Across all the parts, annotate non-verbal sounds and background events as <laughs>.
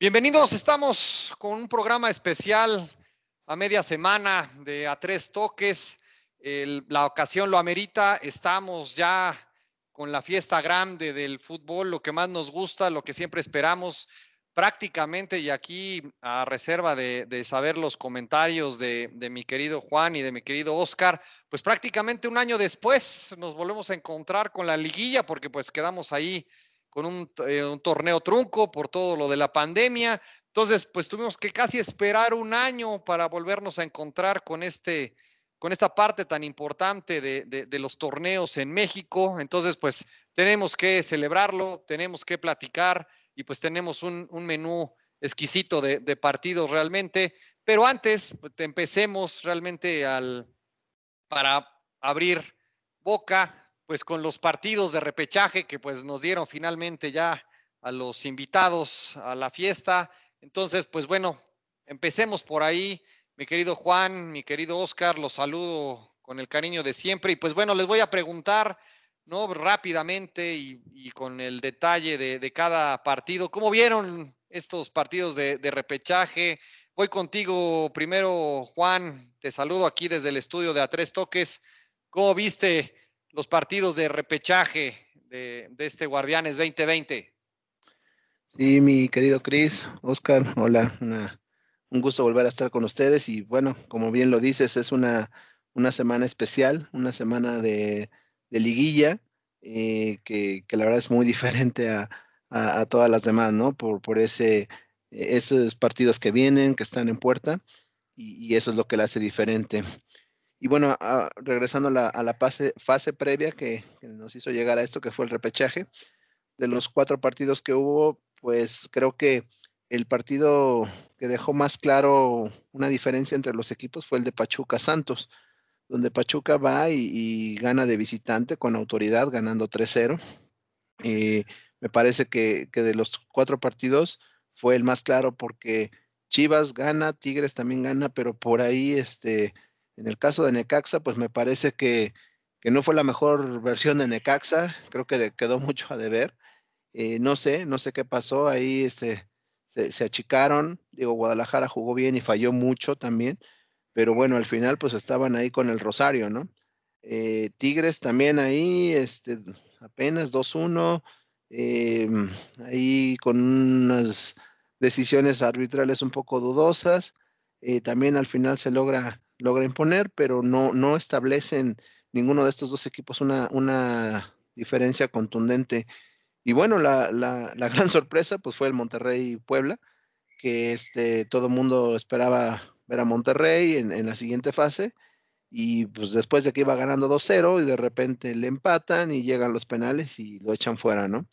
Bienvenidos, estamos con un programa especial a media semana de A Tres Toques. La ocasión lo amerita, estamos ya con la fiesta grande del fútbol, lo que más nos gusta, lo que siempre esperamos prácticamente, y aquí a reserva de, saber los comentarios de, mi querido Juan y de mi querido Oscar, pues prácticamente un año después nos volvemos a encontrar con la liguilla, porque pues quedamos ahí con un, eh, un torneo trunco por todo lo de la pandemia. Entonces, pues tuvimos que casi esperar un año para volvernos a encontrar con este, con esta parte tan importante de, de, de los torneos en México. Entonces, pues tenemos que celebrarlo, tenemos que platicar y pues tenemos un, menú exquisito de, de, partidos realmente. Pero antes, pues, empecemos realmente al, para abrir boca, pues con los partidos de repechaje que pues nos dieron finalmente ya a los invitados a la fiesta. Entonces, pues bueno, empecemos por ahí. Mi querido Juan, mi querido Oscar, los saludo con el cariño de siempre. Y pues bueno, les voy a preguntar, ¿no? Rápidamente y, con el detalle de, cada partido. ¿Cómo vieron estos partidos de, repechaje? Voy contigo primero, Juan. Te saludo aquí desde el estudio de A Tres Toques. ¿Cómo viste los partidos de repechaje de, este Guardianes 2020? Sí, mi querido Cris, Oscar, hola, un gusto volver a estar con ustedes y bueno, como bien lo dices, es una, una semana especial, una semana de, de liguilla eh, que, que, la verdad es muy <laughs> diferente a, a, a, todas las demás, ¿no? Por, por ese, esos partidos que vienen, que están en puerta y, y eso es lo que la hace diferente. Y bueno, a, regresando la, a la fase, fase previa que, que nos hizo llegar a esto, que fue el repechaje, de los cuatro partidos que hubo, pues creo que el partido que dejó más claro una diferencia entre los equipos fue el de Pachuca Santos, donde Pachuca va y, gana de visitante con autoridad, ganando 3-0. Eh, me parece que, que, de los cuatro partidos fue el más claro porque Chivas gana, Tigres también gana, pero por ahí, este, en el caso de Necaxa, pues me parece que, que no fue la mejor versión de Necaxa, creo que quedó <laughs> mucho a deber. Eh, no sé, no sé qué pasó, ahí este, se, se, achicaron, digo, Guadalajara jugó bien y falló mucho también, pero bueno, al final pues estaban ahí con el Rosario, ¿no? Eh, Tigres también ahí, este, apenas 2-1, eh, ahí con unas decisiones arbitrales un poco dudosas, eh, también al final se logra, logra imponer, pero no, no establecen ninguno de estos dos equipos una, una diferencia contundente. Y bueno, la, la, <laughs> gran sorpresa pues fue el Monterrey Puebla, que este, todo el mundo esperaba ver Monterrey en, la siguiente fase. Y pues después de que iba ganando 2-0 y de repente le empatan y llegan los penales y lo echan fuera, ¿no?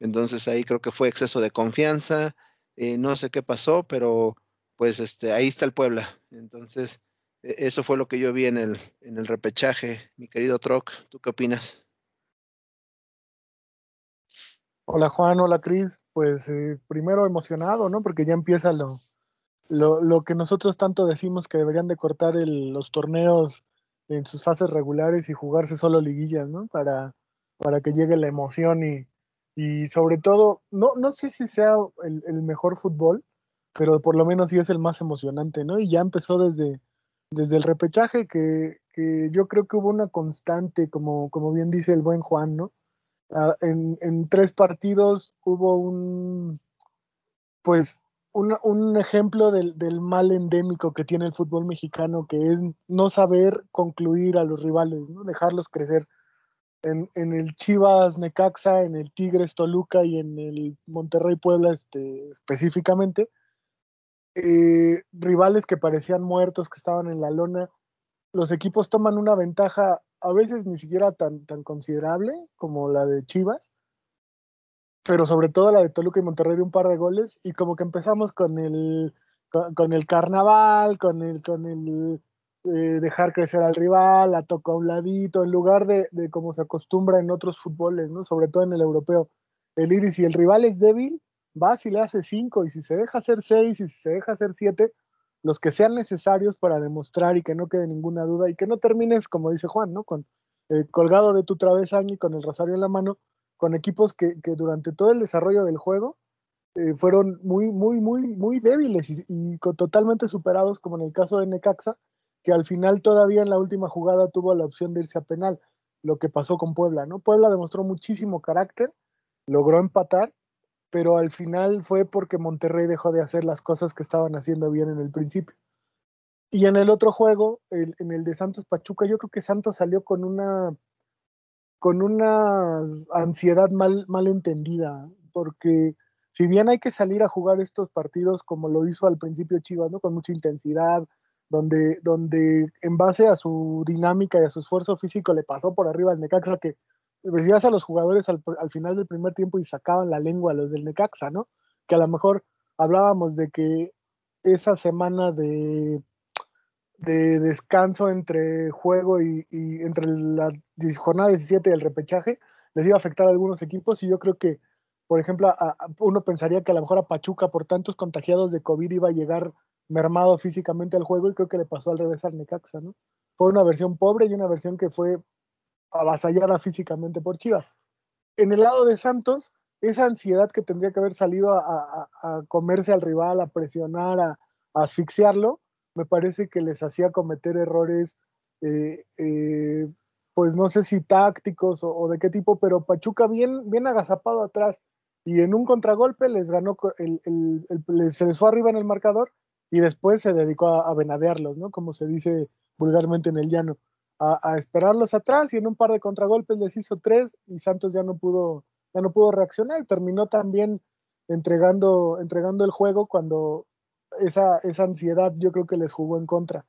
Entonces ahí creo que fue exceso de confianza, eh, no sé qué pasó, pero pues este, ahí está el Puebla. Entonces eso fue lo que yo vi en el, en el repechaje. Mi querido Troc, ¿tú qué opinas? Hola Juan, hola Cris. Pues eh, primero emocionado, ¿no? Porque ya empieza lo, lo, lo, que nosotros tanto decimos que deberían de cortar el, los torneos en sus fases regulares y jugarse solo liguillas, ¿no? Para, para que llegue la emoción y, y sobre todo, no, no sé si sea el, el, mejor fútbol, pero por lo menos sí es el más emocionante, ¿no? Y ya empezó desde, desde el repechaje que, que yo creo que hubo una constante, como, como bien dice el buen Juan, ¿no? Uh, en, en, tres partidos hubo un, pues, un, un ejemplo del, del, mal endémico que tiene el fútbol mexicano, que es no saber concluir a los rivales, ¿no? dejarlos crecer. En, en, el Chivas Necaxa, en el Tigres Toluca y en el Monterrey Puebla este, específicamente, eh, rivales que parecían muertos, que estaban en la lona, los equipos toman una ventaja a veces ni siquiera tan, tan considerable como la de Chivas, pero sobre todo la de Toluca y Monterrey de un par de goles, y como que empezamos con el, con, el carnaval, con el, con el eh, dejar crecer al rival, la toca a un ladito, en lugar de, de como se acostumbra en otros fútboles, ¿no? sobre todo en el europeo. El iris, si el rival es débil, vas y le hace cinco, y si se deja hacer seis, y si se deja hacer siete, los que sean necesarios para demostrar y que no quede ninguna duda y que no termines, como dice Juan, ¿no? Con eh, colgado de tu travesaño y con el rosario en la mano, con equipos que, durante todo el desarrollo del juego eh, fueron muy, muy, muy, muy débiles y, totalmente superados, como en el caso de Necaxa, que al final todavía en la última jugada tuvo la opción de irse a penal, lo que pasó con Puebla, ¿no? Puebla demostró muchísimo carácter, logró empatar, pero al final fue porque Monterrey dejó de hacer las cosas que estaban haciendo bien en el principio. Y en el otro juego, en el de Santos Pachuca, yo creo que Santos salió con una con una ansiedad mal, mal entendida, porque si bien hay que salir a jugar estos partidos como lo hizo al principio Chivas, ¿no? Con mucha intensidad, donde, donde en base a su dinámica y a su esfuerzo físico le pasó por arriba al Necaxa, que decías a los jugadores al, final del primer tiempo y sacaban la lengua los del Necaxa, ¿no? Que a lo mejor hablábamos de que esa semana de, de descanso entre juego y, entre la jornada 17 y el repechaje les iba a afectar a algunos equipos y yo creo que, por ejemplo, uno pensaría que a lo mejor a Pachuca por tantos contagiados de COVID iba a llegar mermado físicamente al juego y creo que le pasó al revés al Necaxa, ¿no? Fue una versión pobre y una versión que fue avasallada físicamente por Chivas. En el lado de Santos, esa ansiedad que tendría que haber salido a, comerse al rival, a presionar, a, asfixiarlo, me parece que les hacía cometer errores, eh, eh, pues no sé si tácticos o, de qué tipo, pero Pachuca bien, bien agazapado atrás y en un contragolpe les ganó, el, se les fue arriba en el marcador y después se dedicó a, a venadearlos, ¿no? Como se dice vulgarmente en el llano, a, esperarlos atrás y en un par de contragolpes les hizo tres y Santos ya no pudo, ya no pudo reaccionar. Terminó también entregando, entregando el juego cuando esa, esa ansiedad yo creo que les jugó en contra.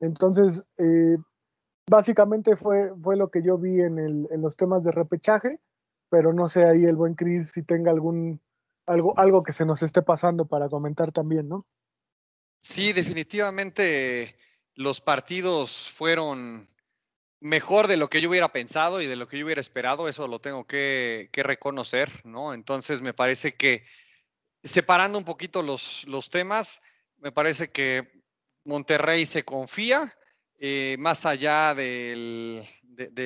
Entonces, eh, básicamente fue, fue lo que yo vi en, el, en los temas de repechaje, pero no sé ahí el buen Cris si tenga algún algo, algo que se nos esté pasando para comentar también, ¿no? Sí, definitivamente los partidos fueron mejor de lo que yo hubiera pensado y de lo que yo hubiera esperado, eso lo tengo que, reconocer, ¿no? Entonces me parece que separando un poquito los, los temas, me parece que Monterrey se confía, eh, más allá de,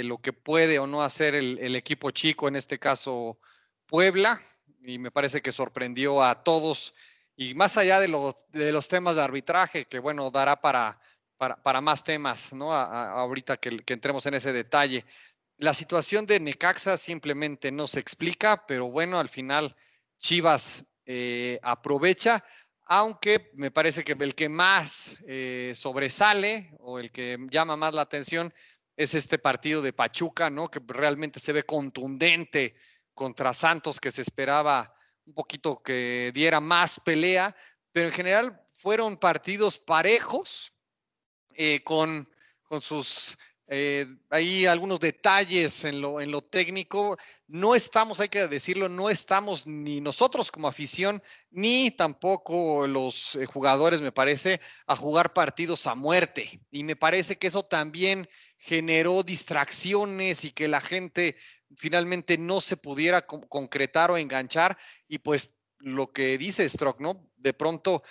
lo que puede o no hacer el, equipo chico, en este caso Puebla, y me parece que sorprendió a todos, y más allá de, de los temas de arbitraje, que bueno, dará para para, más temas, ¿no? ahorita que, entremos en ese detalle. La situación de Necaxa simplemente no se explica, pero bueno, al final Chivas eh, aprovecha, aunque me parece que el que más eh, sobresale o el que llama más la atención es este partido de Pachuca, ¿no? Que realmente se ve contundente contra Santos, que se esperaba un poquito que diera más pelea, pero en general fueron partidos parejos, eh, con, con sus eh, hay algunos detalles en lo, en lo técnico. No estamos, hay que decirlo, no estamos ni nosotros como afición, ni tampoco los eh, jugadores, me parece, a jugar partidos a muerte. Y me parece que eso también generó distracciones y que la gente finalmente no se pudiera concretar o enganchar. Y pues lo que dice Strock, ¿no? De pronto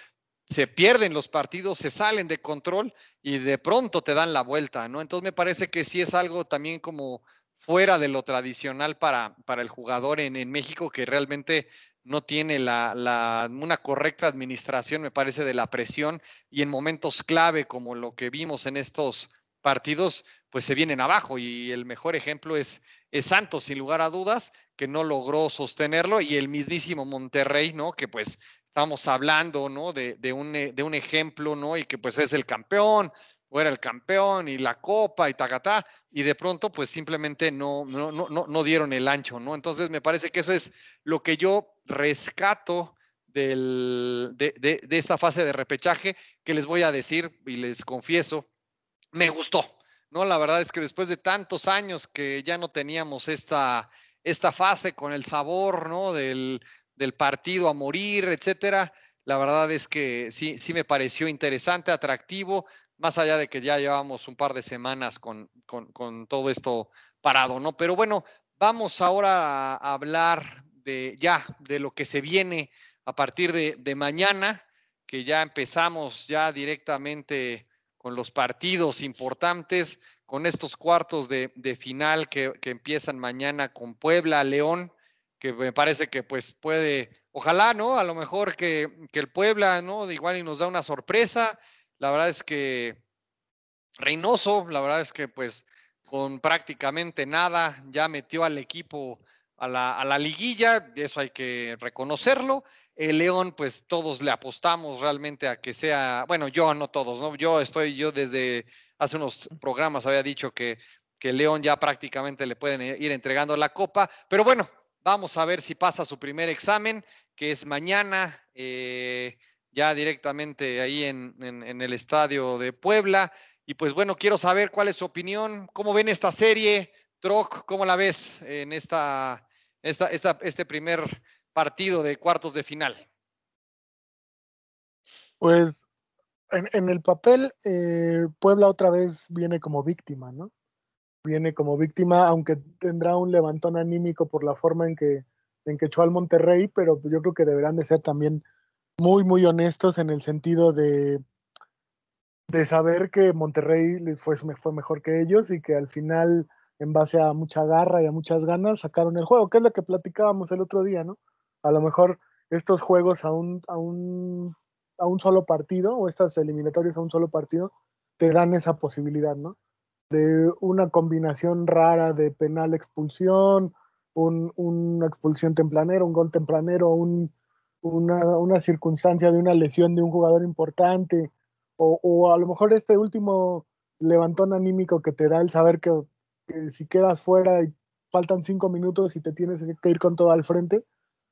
se pierden los partidos, se salen de control y de pronto te dan la vuelta, ¿no? Entonces me parece que sí es algo también como fuera de lo tradicional para, para el jugador en, en México que realmente no tiene la, la, una correcta administración, me parece, de la presión y en momentos clave como lo que vimos en estos partidos, pues se vienen abajo y el mejor ejemplo es, es Santos, sin lugar a dudas, que no logró sostenerlo y el mismísimo Monterrey, ¿no? Que pues estamos hablando, ¿no? De, un, eh, de, un, ejemplo, ¿no? Y que pues es el campeón, o era el campeón, y la copa, y tacatá, y de pronto pues simplemente no, no, no, no dieron el ancho, ¿no? Entonces me parece que eso es lo que yo rescato del, de, de, de esta fase de repechaje, que les voy a decir y les confieso, me gustó, ¿no? La verdad es que después de tantos años que ya no teníamos esta, esta fase con el sabor, ¿no? Del, del partido a morir, etcétera. La verdad es que sí, sí me pareció interesante, atractivo, más allá de que ya llevamos un par de semanas con, con, todo esto parado, ¿no? Pero bueno, vamos ahora a hablar de ya de lo que se viene a partir de, de mañana, que ya empezamos ya directamente con los partidos importantes, con estos cuartos de, final que, empiezan mañana con Puebla, León, que me parece que pues puede, ojalá, ¿no? A lo mejor que, que el Puebla, ¿no? Igual y nos da una sorpresa. La verdad es que Reynoso, la verdad es que pues con prácticamente nada ya metió al equipo a la, a la liguilla, eso hay que reconocerlo. El León, pues todos le apostamos realmente a que sea, bueno, yo no todos, ¿no? Yo estoy, yo desde hace unos programas había dicho que, que León ya prácticamente le pueden ir entregando la copa, pero bueno, vamos a ver si pasa su primer examen, que es mañana, eh, ya directamente ahí en, el estadio de Puebla. Y pues bueno, quiero saber cuál es su opinión, cómo ven esta serie, Troc, ¿cómo la ves en esta, este primer partido de cuartos de final? Pues en, el papel, eh, Puebla otra vez viene como víctima, ¿no? Viene como víctima, aunque tendrá un levantón anímico por la forma en que, en que echó al Monterrey, pero yo creo que deberán de ser también muy, muy honestos en el sentido de de saber que Monterrey fue, fue mejor que ellos y que al final, en base a mucha garra y a muchas ganas, sacaron el juego, que es lo que platicábamos el otro día, ¿no? A lo mejor estos juegos a un, a un, a un solo partido o estas eliminatorias a un solo partido te dan esa posibilidad, ¿no? De una combinación rara de penal expulsión, un, una expulsión templanera, un gol tempranero, un, una, una circunstancia de una lesión de un jugador importante, o, a lo mejor este último levantón anímico que te da el saber que, si quedas fuera y faltan cinco minutos y te tienes que ir con todo al frente,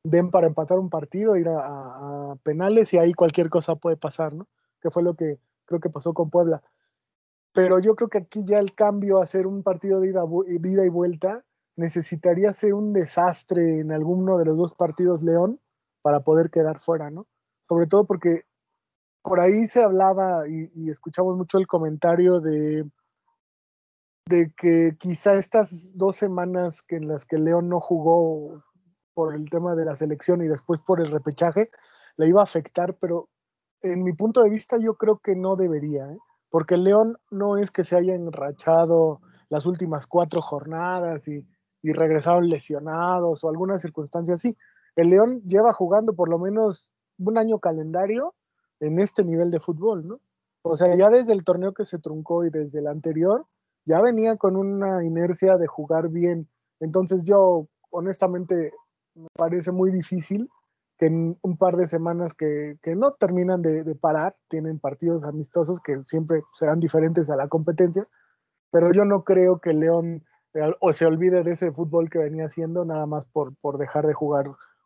den para empatar un partido, ir a, penales y ahí cualquier cosa puede pasar, ¿no? Que fue lo que creo que pasó con Puebla. Pero yo creo que aquí ya el cambio a hacer un partido de ida, de ida y vuelta necesitaría ser un desastre en alguno de los dos partidos León para poder quedar fuera, ¿no? Sobre todo porque por ahí se hablaba y, escuchamos mucho el comentario de, de que quizá estas dos semanas que en las que León no jugó por el tema de la selección y después por el repechaje, le iba a afectar, pero en mi punto de vista yo creo que no debería, ¿eh? Porque León no es que se haya enrachado las últimas cuatro jornadas y, y regresaron lesionados o alguna circunstancia así. El León lleva jugando por lo menos un año calendario en este nivel de fútbol, ¿no? O sea, ya desde el torneo que se truncó y desde el anterior, ya venía con una inercia de jugar bien. Entonces yo, honestamente, me parece muy difícil que en un par de semanas que, que no terminan de, parar, tienen partidos amistosos que siempre serán diferentes a la competencia, pero yo no creo que León eh, o se olvide de ese fútbol que venía haciendo nada más por, por dejar de jugar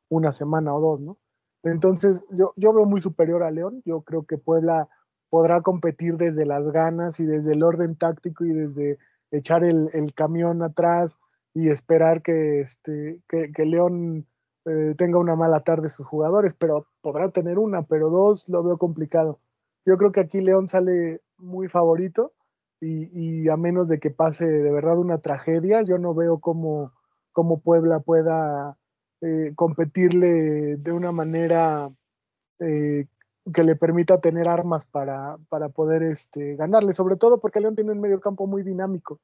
una semana o dos, ¿no? Entonces, yo, yo veo muy superior a León. Yo creo que Puebla podrá competir desde las ganas y desde el orden táctico y desde echar el, camión atrás y esperar que, este, que, León eh, tenga una mala tarde sus jugadores, pero podrá tener una, pero dos lo veo complicado. Yo creo que aquí León sale muy favorito y, a menos de que pase de verdad una tragedia, yo no veo cómo, cómo Puebla pueda eh, competirle de una manera eh, que le permita tener armas para, para poder este, ganarle, sobre todo porque León tiene un medio campo muy dinámico,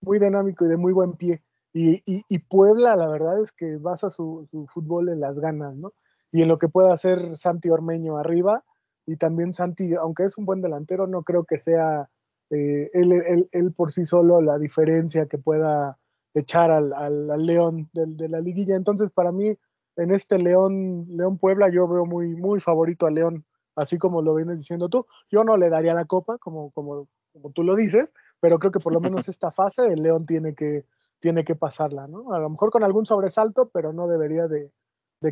muy dinámico y de muy buen pie. Y, y, Puebla, la verdad es que basa su, su, fútbol en las ganas, ¿no? Y en lo que pueda hacer Santi Ormeño arriba. Y también Santi, aunque es un buen delantero, no creo que sea eh, él, él, él, por sí solo la diferencia que pueda echar al, al, León de, la liguilla. Entonces, para mí, en este León, León Puebla, yo veo muy, muy favorito a León, así como lo vienes diciendo tú. Yo no le daría la copa, como, como, como tú lo dices, pero creo que por lo menos <laughs> esta fase el León tiene que, tiene que pasarla, ¿no? A lo mejor con algún sobresalto, pero no debería de,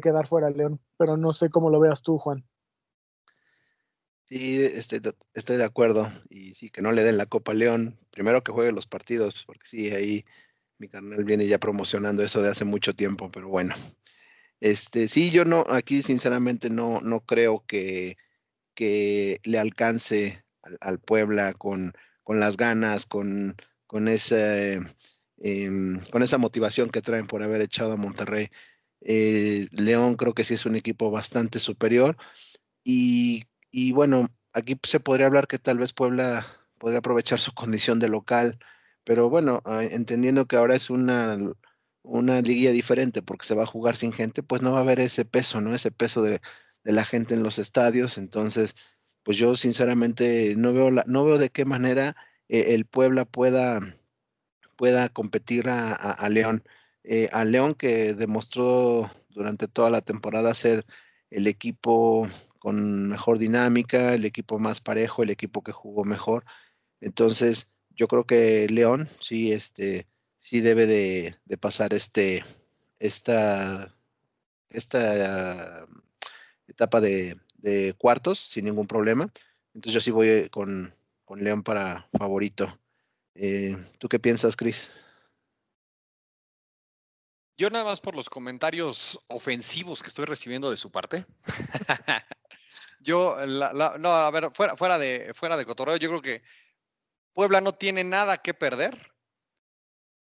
quedar fuera el León. Pero no sé cómo lo veas tú, Juan. Sí, estoy, estoy de acuerdo. Y sí, que no le den la Copa León. Primero que juegue los partidos, porque sí, ahí mi carnal viene ya promocionando eso de hace mucho tiempo, pero bueno. Este, sí, yo no, aquí sinceramente no, no creo que, que le alcance al, Puebla con, con, las ganas, con, con, ese, em, con esa motivación que traen por haber echado a Monterrey. Eh, León creo que sí es un equipo bastante superior y y bueno, aquí se podría hablar que tal vez Puebla podría aprovechar su condición de local, pero bueno, ah, entendiendo que ahora es una, una liguilla diferente porque se va a jugar sin gente, pues no va a haber ese peso, ¿no? Ese peso de, la gente en los estadios, entonces, pues yo sinceramente no veo, la, no veo de qué manera eh, el Puebla pueda, pueda competir a, León. Eh, a León que demostró durante toda la temporada ser el equipo con mejor dinámica, el equipo más parejo, el equipo que jugó mejor. Entonces, yo creo que León sí, este, sí debe de, pasar este, esta, esta etapa de, cuartos sin ningún problema. Entonces yo sí voy con, con León para favorito. Eh, ¿Tú qué piensas, Cris? Yo nada más por los comentarios ofensivos que estoy recibiendo de su parte. <laughs> yo, no, a ver, fuera, fuera, de, fuera de cotorreo, yo creo que Puebla no tiene nada que perder.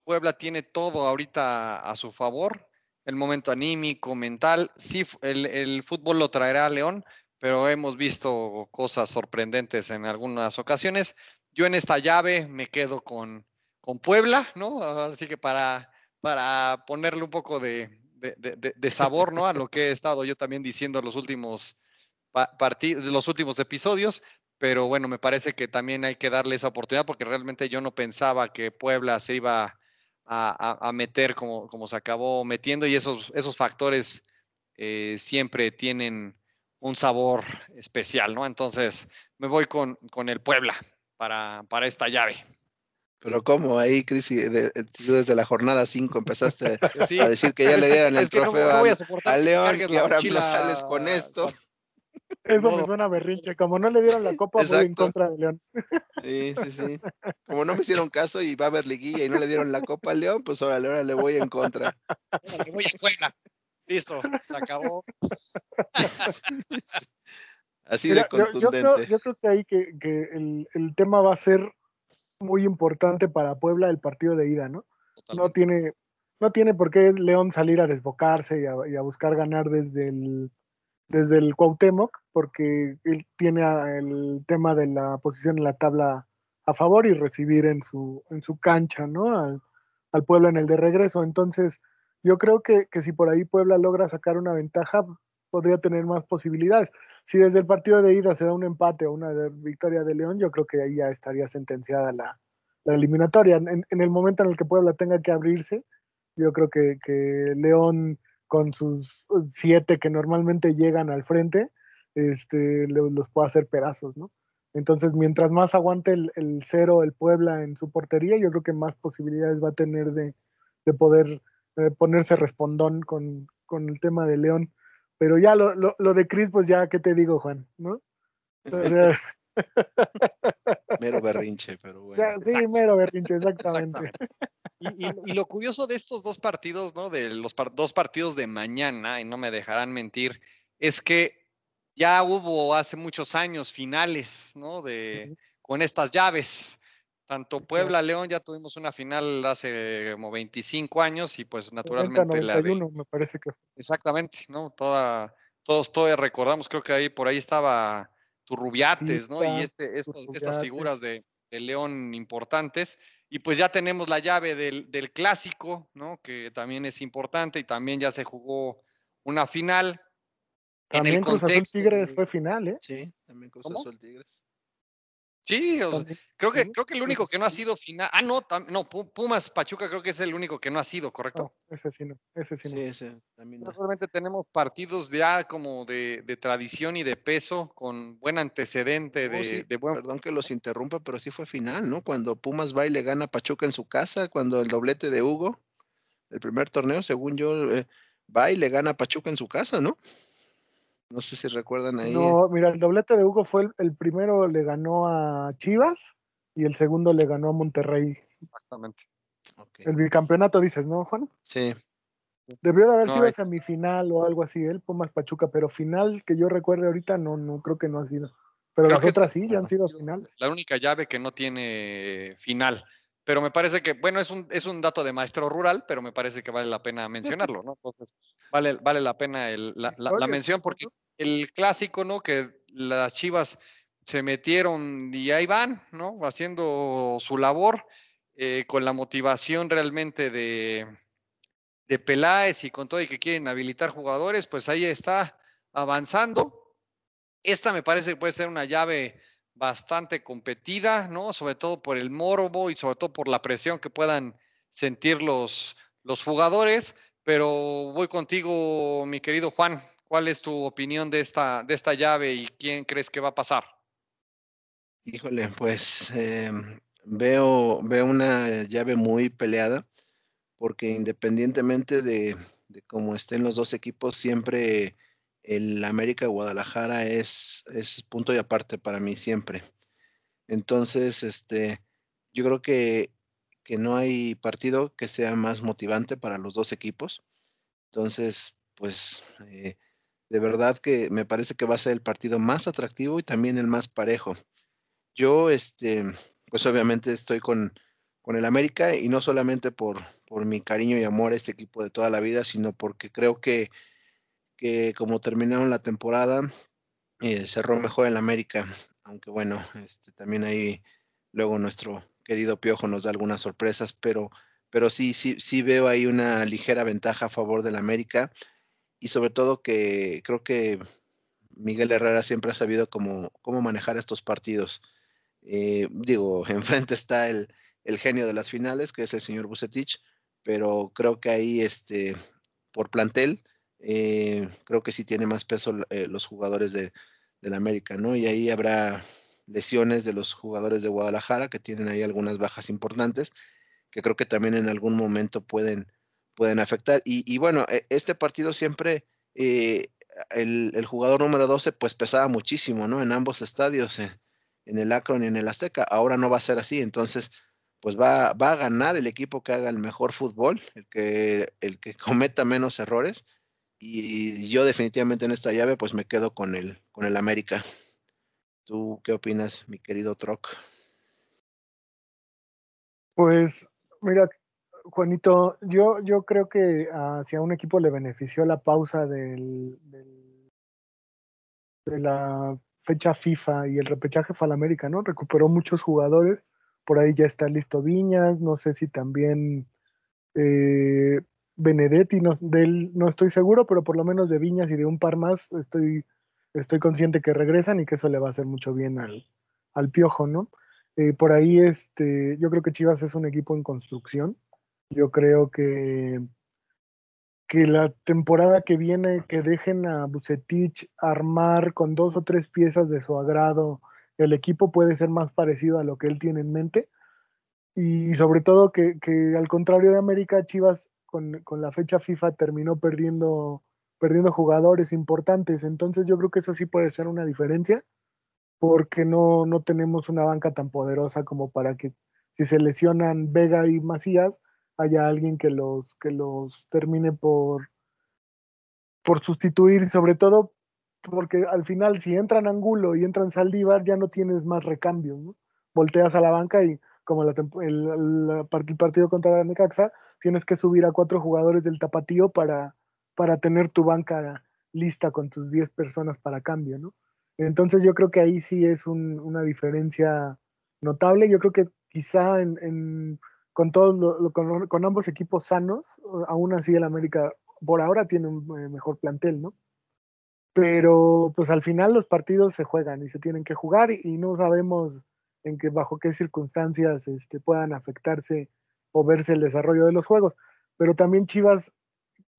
Puebla tiene todo ahorita a su favor. El momento anímico, mental. Sí, el, el fútbol lo traerá a León, pero hemos visto cosas sorprendentes en algunas ocasiones. Yo en esta llave me quedo con, con Puebla, ¿no? Así que para para ponerle un poco de, sabor ¿no? a lo que he estado yo también diciendo los últimos partidos, los últimos episodios. Pero bueno, me parece que también hay que darle esa oportunidad porque realmente yo no pensaba que Puebla se iba a, meter como, como se acabó metiendo y esos, esos factores eh, siempre tienen un sabor especial, ¿no? Entonces me voy con, con el Puebla para, para esta llave. Pero ¿cómo? Ahí, Cris, tú desde la jornada 5 empezaste <laughs> a decir que ya le dieran el trofeo a, León y ahora no sales con esto. Eso me suena berrinche. Como no le dieron la copa, voy en contra de León. Sí, sí, sí. Como no me hicieron caso y va a haber liguilla y no le dieron la copa a León, pues ahora, ahora le voy en contra. Le voy. Listo, se acabó. <laughs> Así de contundente. Yo, creo, que ahí que, que el, el tema va a ser muy importante para Puebla el partido de ida, ¿no? No tiene, no tiene por qué León salir a desbocarse y a, buscar ganar desde el, desde el Cuauhtémoc, porque él tiene el tema de la posición en la tabla a favor y recibir en su, en su cancha, ¿no? Al, al Puebla en el de regreso. Entonces, yo creo que, que, si por ahí Puebla logra sacar una ventaja, podría tener más posibilidades. Si desde el partido de ida se da un empate o una victoria de León, yo creo que ahí ya estaría sentenciada la, eliminatoria. En, el momento en el que Puebla tenga que abrirse, yo creo que, León con sus siete que normalmente llegan al frente, este, los puede hacer pedazos, ¿no? Entonces, mientras más aguante el, cero el Puebla en su portería, yo creo que más posibilidades va a tener de, poder eh, ponerse respondón con, con, el tema de León. Pero ya lo, lo, de Chris, pues ya, ¿qué te digo, Juan? ¿No? <laughs> mero berrinche, pero bueno. sí, mero berrinche, exactamente. Y, lo curioso de estos dos partidos, ¿no? De los dos partidos de mañana, y no me dejarán mentir, es que ya hubo hace muchos años finales, ¿no? De, con estas llaves. Tanto Puebla, León, ya tuvimos una final hace como 25 años y pues naturalmente la me parece que Exactamente, ¿no? Toda, todos todavía recordamos, creo que ahí por ahí estaba Turrubiates, ¿no? Y este, estas figuras de, León importantes. Y pues ya tenemos la llave del, del, clásico, ¿no? Que también es importante y también ya se jugó una final. También en el Cruz Azul Tigres fue final, ¿eh? Sí, también Cruz Azul Tigres. Sí, creo que creo que el único que no ha sido final. Ah, no, no, Pumas Pachuca creo que es el único que no ha sido, ¿correcto? ese sí no, ese sí no. Sí, ese también. Realmente tenemos partidos ya como de, tradición y de peso, con buen antecedente de, buen. Perdón que los interrumpa, pero sí fue final, ¿no? Cuando Pumas va y le gana a Pachuca en su casa, cuando el doblete de Hugo, el primer torneo, según yo, eh, va y le gana a Pachuca en su casa, ¿no? No sé si recuerdan ahí. No, mira, el doblete de Hugo fue el, primero le ganó a Chivas y el segundo le ganó a Monterrey. Exactamente. El bicampeonato dices, ¿no, Juan? Sí. Debió de haber sido semifinal o algo así, el Pumas Pachuca, pero final que yo recuerde ahorita no, no creo que no ha sido. Pero las otras sí, ya han sido finales. La única llave que no tiene final. Pero me parece que, bueno, es un, es un dato de maestro rural, pero me parece que vale la pena mencionarlo, ¿no? Entonces, vale, vale la pena la, mención porque el clásico, ¿no? Que las Chivas se metieron y ahí van, ¿no? Haciendo su labor eh, con la motivación realmente de, de Peláez y con todo y que quieren habilitar jugadores, pues ahí está avanzando. Esta me parece que puede ser una llave bastante competida, ¿no? Sobre todo por el morbo y sobre todo por la presión que puedan sentir los, los jugadores. Pero voy contigo, mi querido Juan. ¿Cuál es tu opinión de esta, de esta llave y quién crees que va a pasar? Híjole, pues eh, veo, veo una llave muy peleada, porque independientemente de, de cómo estén los dos equipos, siempre el América Guadalajara es, es punto y aparte para mí siempre. Entonces, este, yo creo que, que no hay partido que sea más motivante para los dos equipos. Entonces, pues eh, de verdad que me parece que va a ser el partido más atractivo y también el más parejo. Yo, este, pues obviamente estoy con, con el América y no solamente por, por mi cariño y amor a este equipo de toda la vida, sino porque creo que que como terminaron la temporada, eh, cerró mejor el América, aunque bueno, este, también ahí luego nuestro querido Piojo nos da algunas sorpresas, pero, pero sí, sí, sí veo ahí una ligera ventaja a favor del América y sobre todo que creo que Miguel Herrera siempre ha sabido cómo, cómo manejar estos partidos. Eh, digo, <laughs> enfrente está el, el, genio de las finales, que es el señor Bucetich, pero creo que ahí, este, por plantel, eh, creo que sí tiene más peso eh, los jugadores de, la América, ¿no? Y ahí habrá lesiones de los jugadores de Guadalajara que tienen ahí algunas bajas importantes que creo que también en algún momento pueden, pueden afectar. Y, bueno, e, este partido siempre, eh, el, jugador número 12 pues pesaba muchísimo, ¿no? En ambos estadios, en el Akron y en el Azteca. Ahora no va a ser así, entonces pues va, va a ganar el equipo que haga el mejor fútbol, el que, el que cometa menos errores y yo definitivamente en esta llave pues me quedo con el, con el América. ¿Tú qué opinas, mi querido Troc? Pues mira, Juanito, yo, yo creo que hacia un equipo le benefició la pausa del, de la fecha FIFA y el repechaje fue al América, ¿no? Recuperó muchos jugadores, por ahí ya está listo Viñas, no sé si también eh, Benedetti, no, de él no estoy seguro, pero por lo menos de Viñas y de un par más estoy, estoy consciente que regresan y que eso le va a hacer mucho bien al, al Piojo, ¿no? Eh, por ahí, este, yo creo que Chivas es un equipo en construcción. Yo creo que, que la temporada que viene, que dejen a Bucetich armar con dos o tres piezas de su agrado, el equipo puede ser más parecido a lo que él tiene en mente. Y sobre todo que, que al contrario de América, Chivas con, con, la fecha FIFA terminó perdiendo, perdiendo jugadores importantes. Entonces yo creo que eso sí puede ser una diferencia, porque no, no tenemos una banca tan poderosa como para que si se lesionan Vega y Macías, haya alguien que los, que los termine por, por sustituir, sobre todo porque al final si entran Angulo y entran Saldívar, ya no tienes más recambios, ¿no? Volteas a la banca y como la, el, el, partido contra la Necaxa, tienes que subir a cuatro jugadores del tapatío para, para tener tu banca lista con tus 10 personas para cambio, ¿no? Entonces yo creo que ahí sí es un, una diferencia notable. Yo creo que quizá en, en, con, todos lo, con, con, ambos equipos sanos, aún así el América por ahora tiene un eh, mejor plantel, ¿no? Pero pues al final los partidos se juegan y se tienen que jugar y, y no sabemos en que bajo qué circunstancias este, puedan afectarse o verse el desarrollo de los juegos. Pero también Chivas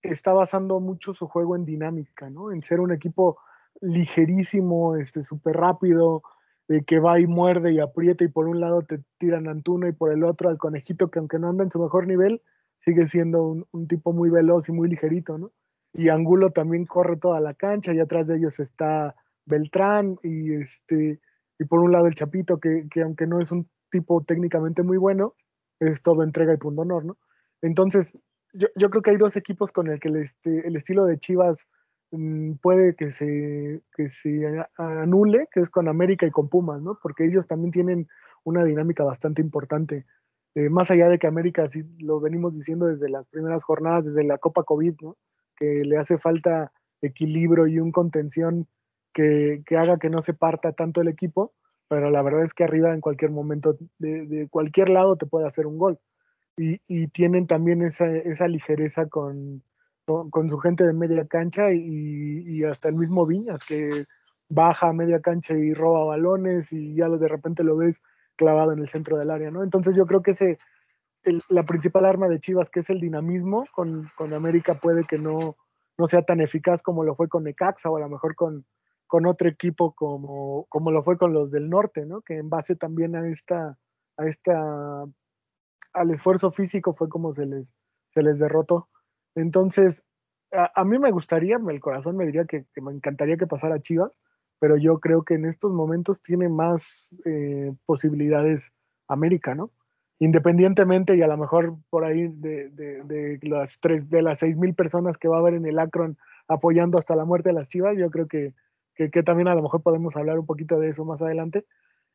está basando mucho su juego en dinámica, ¿no? En ser un equipo ligerísimo, este, súper rápido, eh, que va y muerde y aprieta y por un lado te tiran Antuna y por el otro al conejito que aunque no anda en su mejor nivel, sigue siendo un, un, tipo muy veloz y muy ligerito, ¿no? Y Angulo también corre toda la cancha y atrás de ellos está Beltrán y este y por un lado el Chapito, que, que, aunque no es un tipo técnicamente muy bueno, es todo entrega y punto honor, ¿no? Entonces, yo, yo creo que hay dos equipos con el que el, este, estilo de Chivas mmm, puede que se, que se anule, que es con América y con Pumas, ¿no? Porque ellos también tienen una dinámica bastante importante. Eh, más allá de que América, sí lo venimos diciendo desde las primeras jornadas, desde la Copa COVID, ¿no? Que le hace falta equilibrio y un contención que, haga que no se parta tanto el equipo, pero la verdad es que arriba en cualquier momento, de, cualquier lado te puede hacer un gol. Y, tienen también esa, esa ligereza con, con, su gente de media cancha y, hasta el mismo Viñas, que baja a media cancha y roba balones y ya de repente lo ves clavado en el centro del área, ¿no? Entonces yo creo que ese, la principal arma de Chivas, que es el dinamismo, con, con América puede que no, no sea tan eficaz como lo fue con Necaxa o a lo mejor con, con otro equipo como, como lo fue con los del norte, ¿no? Que en base también a esta, a esta, al esfuerzo físico fue como se les, se les derrotó. Entonces, a, mí me gustaría, el corazón me diría que, me encantaría que pasara Chivas, pero yo creo que en estos momentos tiene más eh, posibilidades América, ¿no? Independientemente y a lo mejor por ahí de, las tres, de las seis mil personas que va a haber en el Akron apoyando hasta la muerte de las Chivas, yo creo que, que, también a lo mejor podemos hablar un poquito de eso más adelante.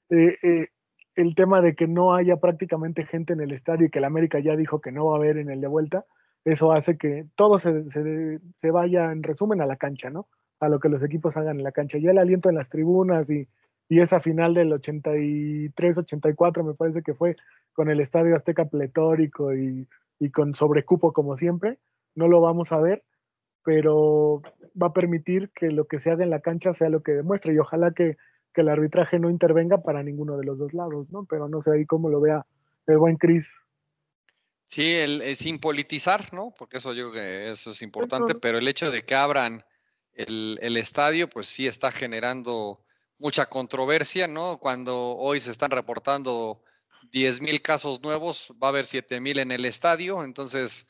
Eh, eh, el tema de que no haya prácticamente gente en el estadio y que el América ya dijo que no va a haber en el de vuelta, eso hace que todo se, se, vaya en resumen a la cancha, ¿no? A lo que los equipos hagan en la cancha. Ya el aliento en las tribunas y, y esa final del 83-84 me parece que fue con el Estadio Azteca pletórico y, y, con sobrecupo como siempre, no lo vamos a ver, pero va a permitir que lo que se haga en la cancha sea lo que demuestre y ojalá que, que el arbitraje no intervenga para ninguno de los dos lados, ¿no? Pero no sé ahí cómo lo vea el buen Cris. Sí, el, sin politizar, ¿no? Porque eso yo creo que eso es importante, pero el hecho de que abran el, estadio, pues sí está generando mucha controversia, ¿no? Cuando hoy se están reportando 10 mil casos nuevos, va a haber 7 mil en el estadio, entonces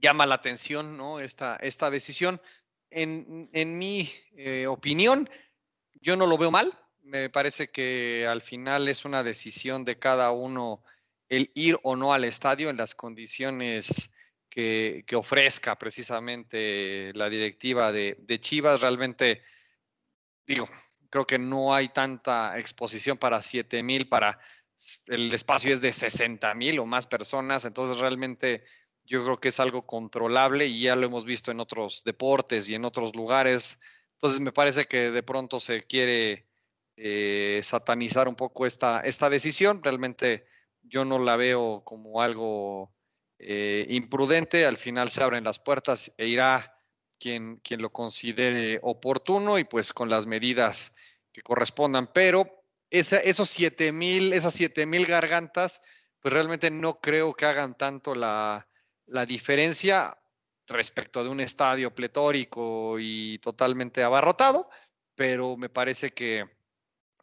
llama la atención, ¿no? Esta, esta decisión. En, en mi eh, opinión, yo no lo veo mal, me parece que al final es una decisión de cada uno el ir o no al estadio en las condiciones que, ofrezca precisamente la directiva de, Chivas. Realmente, digo, creo que no hay tanta exposición para 7 mil, para el espacio es de 60 mil o más personas, entonces realmente yo creo que es algo controlable y ya lo hemos visto en otros deportes y en otros lugares. Entonces me parece que de pronto se quiere eh, satanizar un poco esta, esta decisión. Realmente yo no la veo como algo eh, imprudente. Al final se abren las puertas e irá quien, quien lo considere oportuno y pues con las medidas que correspondan. Pero esos siete mil, esas siete mil gargantas, pues realmente no creo que hagan tanto la, la diferencia respecto de un estadio pletórico y totalmente abarrotado, pero me parece que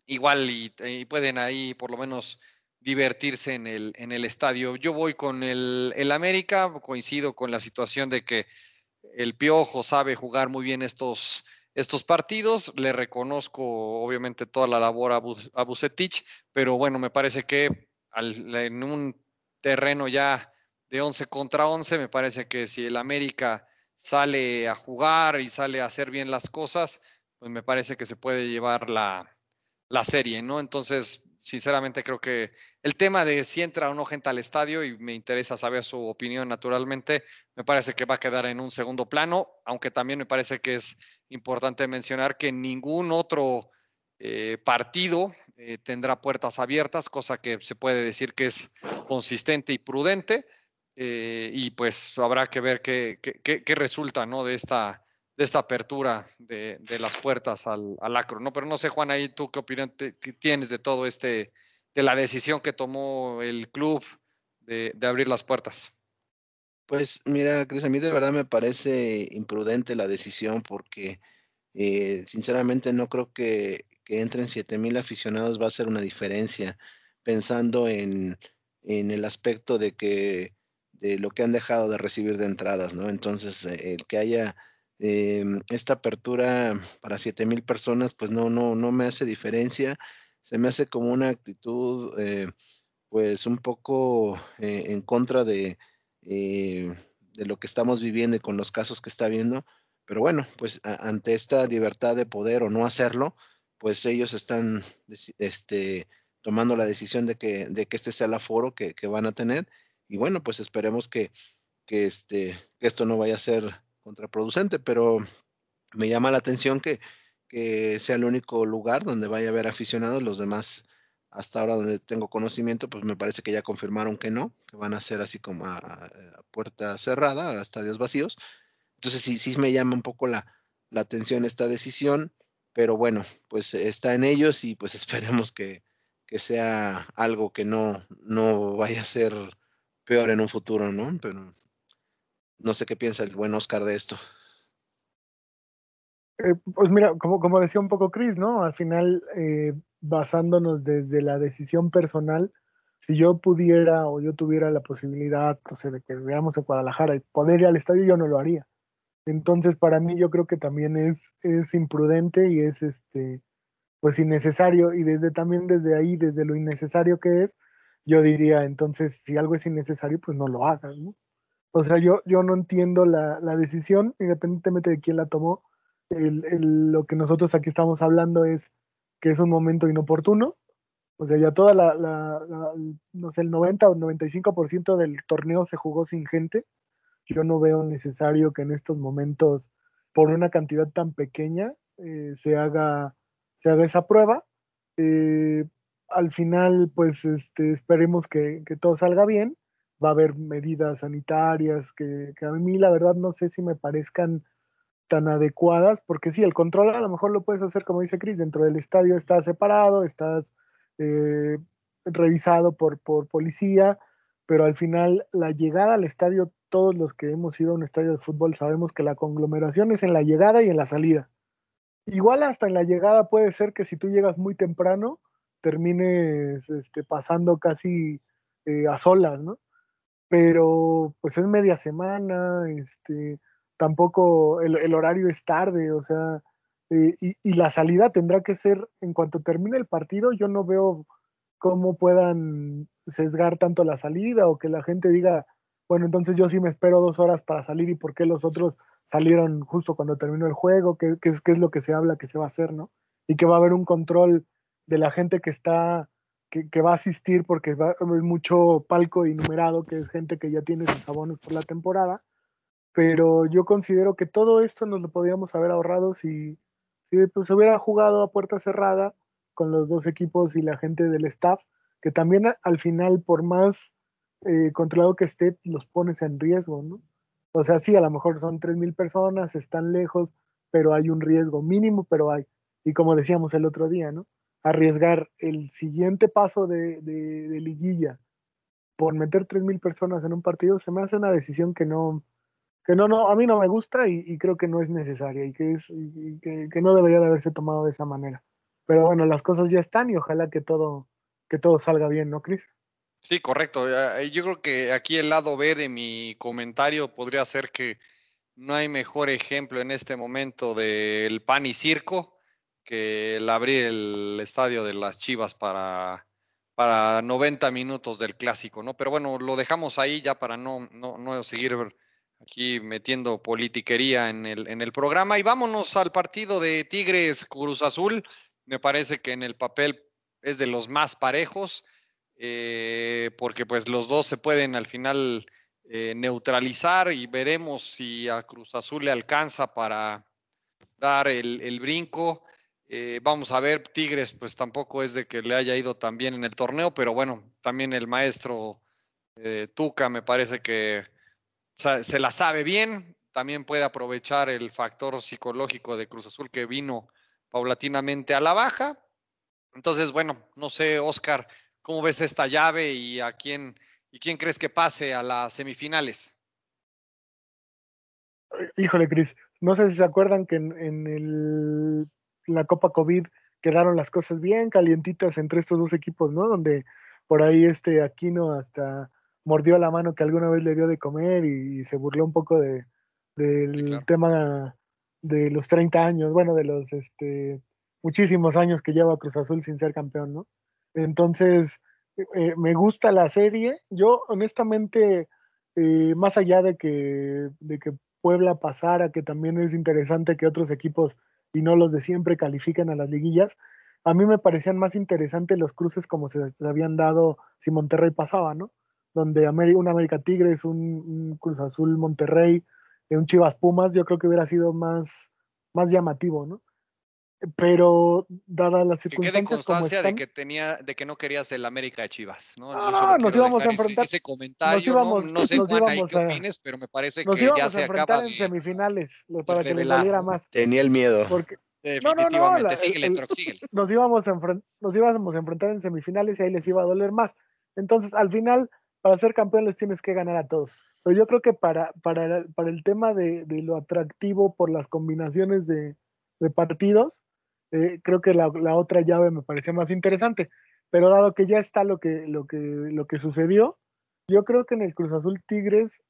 igual y pueden ahí por lo menos divertirse en el, en el estadio. Yo voy con el, el, América, coincido con la situación de que el Piojo sabe jugar muy bien estos, estos partidos. Le reconozco obviamente toda la labor a, Bucetich, pero bueno, me parece que en un terreno ya de 11 contra 11, me parece que si el América sale a jugar y sale a hacer bien las cosas, pues me parece que se puede llevar la, la serie, ¿no? Entonces, sinceramente creo que el tema de si entra o no gente al estadio, y me interesa saber su opinión naturalmente, me parece que va a quedar en un segundo plano, aunque también me parece que es importante mencionar que ningún otro eh, partido eh, tendrá puertas abiertas, cosa que se puede decir que es consistente y prudente, eh, y pues habrá que ver qué, qué resulta ¿no? de esta de esta apertura de, las puertas al, al, acro, ¿no? Pero no sé, Juan, ahí tú qué opinión tienes de todo este, de la decisión que tomó el club de, abrir las puertas. Pues mira, Cris, a mí de verdad me parece imprudente la decisión porque eh, sinceramente no creo que, que entren 7 mil aficionados va a ser una diferencia pensando en, en el aspecto de que de lo que han dejado de recibir de entradas, ¿no? Entonces, eh, el que haya Em, esta apertura para 7000 personas, pues no, no, no me hace diferencia. Se me hace como una actitud, eh, pues un poco eh, en contra de, de lo que estamos viviendo y con los casos que está viendo. Pero bueno, pues ante esta libertad de poder o no hacerlo, pues ellos están este, tomando la decisión de que, de que este sea el aforo que van a tener. Y bueno, pues esperemos que, que, este, esto no vaya a ser contraproducente, pero me llama la atención que, que sea el único lugar donde vaya a haber aficionados, los demás hasta ahora donde tengo conocimiento, pues me parece que ya confirmaron que no, que van a ser así como a, puerta cerrada, a estadios vacíos. Entonces sí, sí me llama un poco la, la atención esta decisión, pero bueno, pues está en ellos y pues <laughs> esperemos que, que sea algo que no, no vaya a ser peor en un futuro, ¿no? Pero no sé qué piensa el buen Oscar de esto. Eh, pues mira, como, como decía un poco Chris, ¿no? Al final, eh, basándonos desde la decisión personal, si yo pudiera o yo tuviera la posibilidad, no sé, de que veamos a Guadalajara y poder ir al estadio, yo no lo haría. Entonces, para mí, yo creo que también es, es imprudente y es este, pues innecesario. Y desde también desde ahí, desde lo innecesario que es, yo diría, entonces, si algo es innecesario, pues no lo hagas, ¿no? O sea, yo, yo no entiendo la, la decisión, independientemente de quién la tomó, el, lo que nosotros aquí estamos hablando es que es un momento inoportuno. O sea, ya toda la, no sé, el 90 o 95% del torneo se jugó sin gente. Yo no veo necesario que en estos momentos, por una cantidad tan pequeña, eh, se, haga, se haga esa prueba. Eh, al final, pues este, esperemos que, que, todo salga bien. Va a haber medidas sanitarias que, que a mí, la verdad, no sé si me parezcan tan adecuadas, porque sí, el control a lo mejor lo puedes hacer, como dice Chris, dentro del estadio estás separado, estás eh, revisado por, por policía, pero al final la llegada al estadio, todos los que hemos ido a un estadio de fútbol sabemos que la conglomeración es en la llegada y en la salida. Igual hasta en la llegada puede ser que si tú llegas muy temprano, termines este, pasando casi eh, a solas, ¿no? Pero pues es media semana, este, tampoco el, horario es tarde, o sea, eh, y, la salida tendrá que ser en cuanto termine el partido, yo no veo cómo puedan sesgar tanto la salida o que la gente diga, bueno, entonces yo sí me espero dos horas para salir y por qué los otros salieron justo cuando terminó el juego, qué, qué, es lo que se habla que se va a hacer, ¿no? Y que va a haber un control de la gente que está, que, va a asistir porque va haber mucho palco y numerado, que es gente que ya tiene sus abonos por la temporada pero yo considero que todo esto nos lo podríamos haber ahorrado si, si pues, se hubiera jugado a puerta cerrada con los dos equipos y la gente del staff, que también al final, por más eh, controlado que esté, los pones en riesgo, ¿no? O sea, sí, a lo mejor son 3.000 personas, están lejos, pero hay un riesgo mínimo, pero hay. Y como decíamos el otro día, ¿no? Arriesgar el siguiente paso de, liguilla por meter 3.000 personas en un partido se me hace una decisión que no, que no, no, a mí no me gusta y, creo que no es necesaria y que, es, que, no debería de haberse tomado de esa manera. Pero bueno, las cosas ya están y ojalá que todo, que todo salga bien, ¿no, Cris? Sí, correcto. Yo creo que aquí el lado B de mi comentario podría ser que no hay mejor ejemplo en este momento del pan y circo que el abrir el estadio de las Chivas para, para 90 minutos del clásico, ¿no? Pero bueno, lo dejamos ahí ya para no, no, no seguir aquí metiendo politiquería en el, en el programa. Y vámonos al partido de Tigres Cruz Azul. Me parece que en el papel es de los más parejos, eh, porque pues los dos se pueden al final eh, neutralizar y veremos si a Cruz Azul le alcanza para dar el, brinco. Eh, vamos a ver, Tigres pues tampoco es de que le haya ido tan bien en el torneo, pero bueno, también el maestro Tuca me parece que se la sabe bien, también puede aprovechar el factor psicológico de Cruz Azul que vino paulatinamente a la baja. Entonces, bueno, no sé, Oscar, ¿cómo ves esta llave y a quién y quién crees que pase a las semifinales? Híjole, Cris, no sé si se acuerdan que en, el, la Copa COVID quedaron las cosas bien calientitas entre estos dos equipos, ¿no? Donde por ahí este Aquino hasta mordió la mano que alguna vez le dio de comer y, se burló un poco de, del tema de los 30 años, bueno, de los este, muchísimos años que lleva Cruz Azul sin ser campeón, ¿no? Entonces, eh, me gusta la serie. Yo, honestamente, eh, más allá de que, de que Puebla pasara, que también es interesante que otros equipos y no los de siempre califiquen a las liguillas, a mí me parecían más interesantes los cruces como se, habían dado si Monterrey pasaba, ¿no? donde un América Tigres, un, Cruz Azul Monterrey, un Chivas Pumas, yo creo que hubiera sido más, más llamativo, ¿no? Pero dada las Que quede circunstancias como constancia están, de que tenía, de que no querías el América de Chivas, ¿no? No, no, solo nos íbamos a dejar ese- enfrentar- ese, comentario, íbamos- ¿no? No sé, nos Juan, ahí íbamos qué a- opines, pero me parece nos que ya íbamos se a enfrentar acaba en de, semifinales para que les valiera más. Tenía el miedo. Porque no, no, definitivamente. la- el- síguele, el- Troc, síguele. <laughs> nos íbamos, a nos íbamos a enfrentar en semifinales y ahí les iba a doler más. Entonces, al final, para ser campeón les tienes que ganar a todos. Pero yo creo que para, para, para el tema de, de lo atractivo por las combinaciones de, de partidos, eh, creo que la, otra llave me parecía más interesante. Pero dado que ya está lo que, lo que, lo que sucedió, yo creo que en el Cruz Azul Tigres,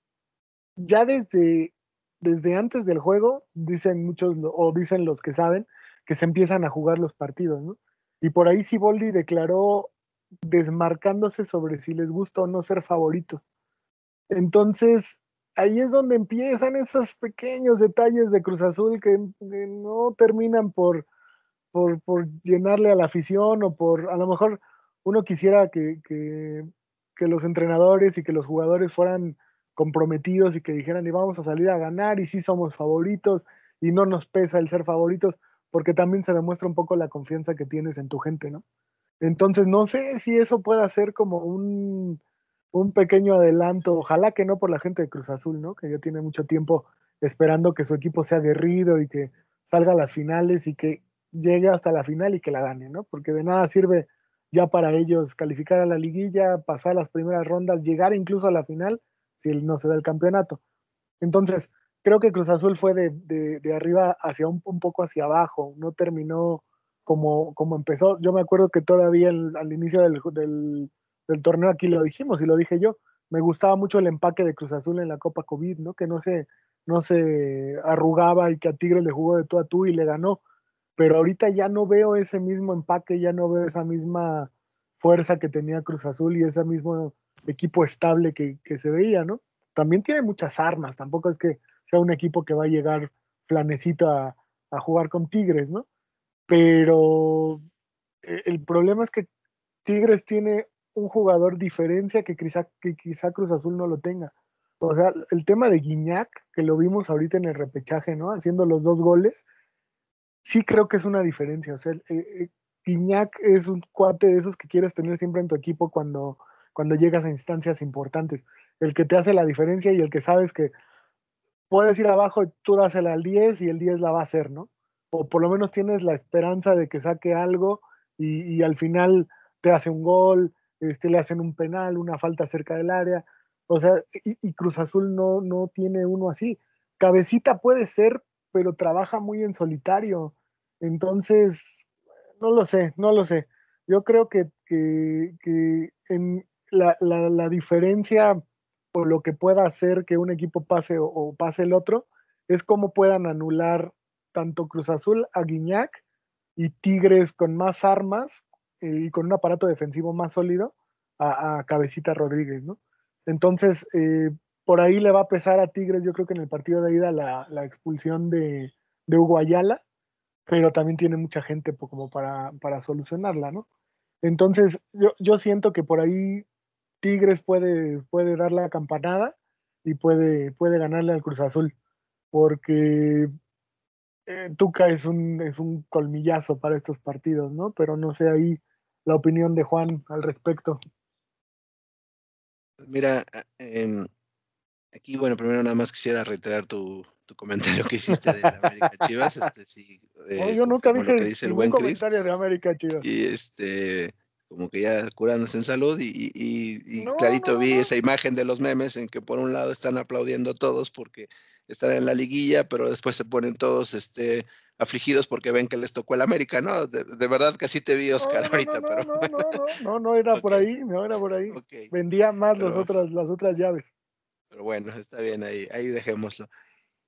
ya desde, desde antes del juego, dicen muchos, o dicen los que saben, que se empiezan a jugar los partidos. Y por ahí Siboldi declaró desmarcándose sobre si les gusta o no ser favorito. Entonces, ahí es donde empiezan esos pequeños detalles de Cruz Azul que no terminan por, por, por, llenarle a la afición o por, a lo mejor uno quisiera que, que, que, los entrenadores y que los jugadores fueran comprometidos y que dijeran, y vamos a salir a ganar y sí somos favoritos y no nos pesa el ser favoritos, porque también se demuestra un poco la confianza que tienes en tu gente, ¿no? Entonces, no sé si eso pueda ser como un, un pequeño adelanto, ojalá que no por la gente de Cruz Azul, ¿no? Que ya tiene mucho tiempo esperando que su equipo sea aguerrido y que salga a las finales y que llegue hasta la final y que la gane, ¿no? Porque de nada sirve ya para ellos calificar a la liguilla, pasar las primeras rondas, llegar incluso a la final si no se da el campeonato. Entonces, creo que Cruz Azul fue de, de, de arriba hacia un, un, poco hacia abajo, no terminó como, como empezó. Yo me acuerdo que todavía al inicio del, del, torneo aquí lo dijimos y lo dije yo, me gustaba mucho el empaque de Cruz Azul en la Copa COVID, ¿no? Que no se, no se arrugaba y que a Tigres le jugó de tú a tú y le ganó. Pero ahorita ya no veo ese mismo empaque, ya no veo esa misma fuerza que tenía Cruz Azul y ese mismo equipo estable que, que se veía, ¿no? También tiene muchas armas, tampoco es que sea un equipo que va a llegar flanecito a, a jugar con Tigres, ¿no? Pero eh, el problema es que Tigres tiene un jugador diferencia que quizá, que quizá Cruz Azul no lo tenga. O sea, el tema de Guiñac, que lo vimos ahorita en el repechaje, ¿no? Haciendo los dos goles, sí creo que es una diferencia. O sea, eh, Guiñac es un cuate de esos que quieres tener siempre en tu equipo cuando, cuando llegas a instancias importantes. El que te hace la diferencia y el que sabes que puedes ir abajo y tú dásela al 10 y el 10 la va a hacer, ¿no? O por lo menos tienes la esperanza de que saque algo y, y al final te hace un gol, este, le hacen un penal, una falta cerca del área. O sea, y, y, Cruz Azul no, no tiene uno así. Cabecita puede ser, pero trabaja muy en solitario. Entonces, no lo sé, no lo sé. Yo creo que, que, en la, la, diferencia o lo que pueda hacer que un equipo pase o, pase el otro es cómo puedan anular tanto Cruz Azul a Guiñac y Tigres con más armas eh, y con un aparato defensivo más sólido a, a Cabecita Rodríguez, ¿no? Entonces, eh, por ahí le va a pesar a Tigres, yo creo que en el partido de ida la, la expulsión de, de, Hugo Ayala, pero también tiene mucha gente como para, para solucionarla, ¿no? Entonces, yo, yo, siento que por ahí Tigres puede, puede dar la campanada y puede, puede ganarle al Cruz Azul, porque eh, Tuca es un, es un colmillazo para estos partidos, ¿no? Pero no sé ahí la opinión de Juan al respecto. Mira, eh, aquí, bueno, primero nada más quisiera reiterar tu, tu comentario que hiciste de la América Chivas. Este, sí, eh, no, yo nunca dije que dice el buen comentario de América Chivas. Y este, como que ya curándose en salud y, y, y, y no, clarito no, vi no. esa imagen de los memes en que por un lado están aplaudiendo todos porque están en la liguilla, pero después se ponen todos este, afligidos porque ven que les tocó el América, ¿no? De, de verdad que así te vi, Oscar, ahorita, no, pero... No, no, no, no, no, era <laughs> okay. por ahí, no era por ahí. Okay. Vendía más pero, las, otras, las otras llaves. Pero bueno, está bien, ahí, ahí dejémoslo.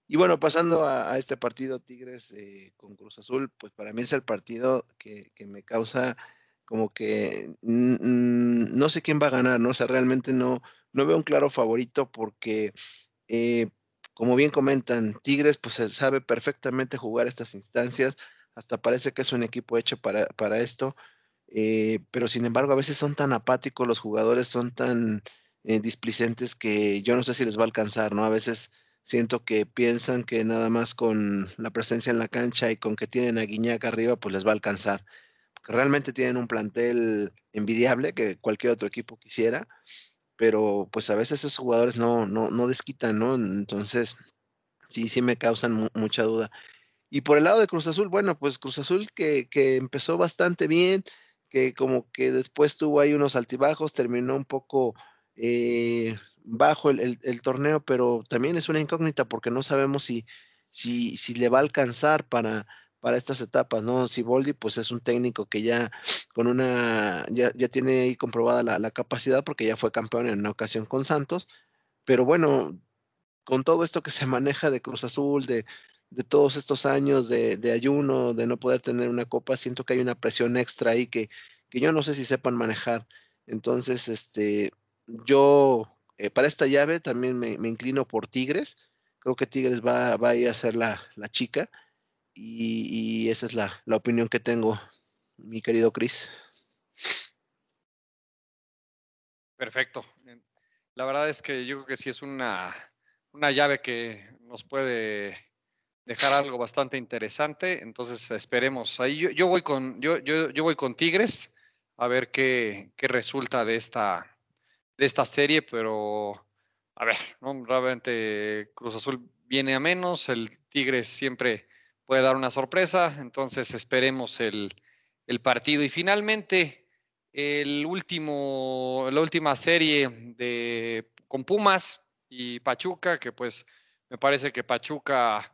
Y bueno, pasando a, este partido Tigres eh, con Cruz Azul, pues para mí es el partido que, me causa como que no sé quién va a ganar, ¿no? O sea, realmente no, no veo un claro favorito porque, eh, como bien comentan, Tigres pues sabe perfectamente jugar estas instancias, hasta parece que es un equipo hecho para, para esto, eh, pero sin embargo a veces son tan apáticos los jugadores, son tan eh, displicentes que yo no sé si les va a alcanzar, ¿no? A veces Siento que piensan que nada más con la presencia en la cancha y con que tienen a Guiñac arriba, pues les va a alcanzar. Porque realmente tienen un plantel envidiable que cualquier otro equipo quisiera, pero pues a veces esos jugadores no, no, no desquitan, ¿no? Entonces, sí, sí me causan mucha duda. Y por el lado de Cruz Azul, bueno, pues Cruz Azul que, que empezó bastante bien, que como que después tuvo ahí unos altibajos, terminó un poco eh, bajo el, torneo, pero también es una incógnita porque no sabemos si, si, si le va a alcanzar para, para estas etapas, ¿no? Si Boldi, pues es un técnico que ya con una, ya, ya tiene ahí comprobada la, capacidad porque ya fue campeón en una ocasión con Santos, pero bueno, con todo esto que se maneja de Cruz Azul, de, de todos estos años de, de, ayuno, de no poder tener una copa, siento que hay una presión extra ahí que, que yo no sé si sepan manejar. Entonces, este, yo eh, para esta llave también me, inclino por Tigres. Creo que Tigres va, va a ir a ser la, la chica. Y, esa es la, la opinión que tengo, mi querido Chris. Perfecto. La verdad es que yo creo que sí es una, una llave que nos puede dejar algo bastante interesante. Entonces esperemos. Ahí yo, yo voy con yo, yo, yo, voy con Tigres a ver qué, qué resulta de esta, de esta serie, pero a ver, ¿no? realmente Cruz Azul viene a menos, el Tigres siempre puede dar una sorpresa, entonces esperemos el, el partido. Y finalmente, el último, la última serie de, con Pumas y Pachuca, que pues me parece que Pachuca